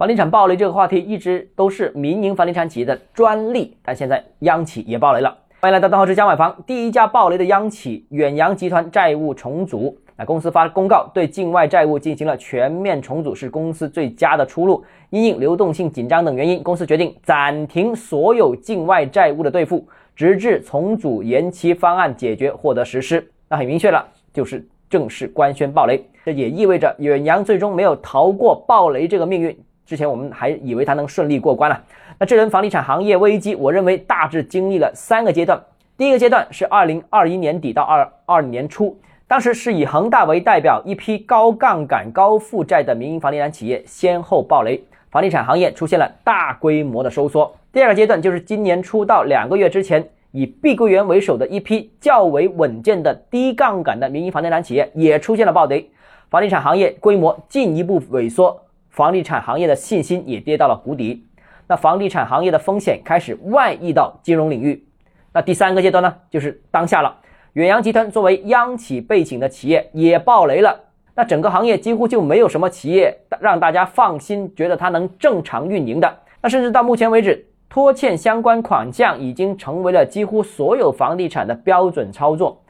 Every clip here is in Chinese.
房地产暴雷这个话题一直都是民营房地产企业的专利，但现在央企也暴雷了。欢迎来到邓浩之家买房。第一家暴雷的央企远洋集团债务重组，那公司发公告对境外债务进行了全面重组，是公司最佳的出路。因应流动性紧张等原因，公司决定暂停所有境外债务的兑付，直至重组延期方案解决获得实施。那很明确了，就是正式官宣暴雷。这也意味着远洋最终没有逃过暴雷这个命运。之前我们还以为它能顺利过关了。那这轮房地产行业危机，我认为大致经历了三个阶段。第一个阶段是二零二一年底到二二年初，当时是以恒大为代表一批高杠杆、高负债的民营房地产企业先后暴雷，房地产行业出现了大规模的收缩。第二个阶段就是今年初到两个月之前，以碧桂园为首的一批较为稳健的低杠杆的民营房地产企业也出现了暴雷，房地产行业规模进一步萎缩。房地产行业的信心也跌到了谷底，那房地产行业的风险开始外溢到金融领域。那第三个阶段呢，就是当下了。远洋集团作为央企背景的企业也爆雷了，那整个行业几乎就没有什么企业让大家放心，觉得它能正常运营的。那甚至到目前为止，拖欠相关款项已经成为了几乎所有房地产的标准操作。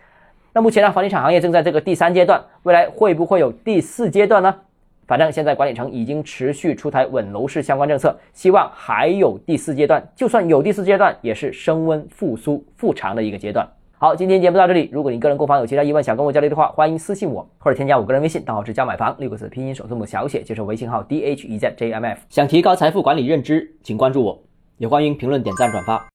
那目前呢，房地产行业正在这个第三阶段，未来会不会有第四阶段呢？反正现在管理层已经持续出台稳楼市相关政策，希望还有第四阶段。就算有第四阶段，也是升温、复苏、复长的一个阶段。好，今天节目到这里。如果你个人购房有其他疑问想跟我交流的话，欢迎私信我或者添加我个人微信，账号是教买房六个字拼音首字母小写，就是微信号 d h e z j m f。想提高财富管理认知，请关注我，也欢迎评论、点赞、转发。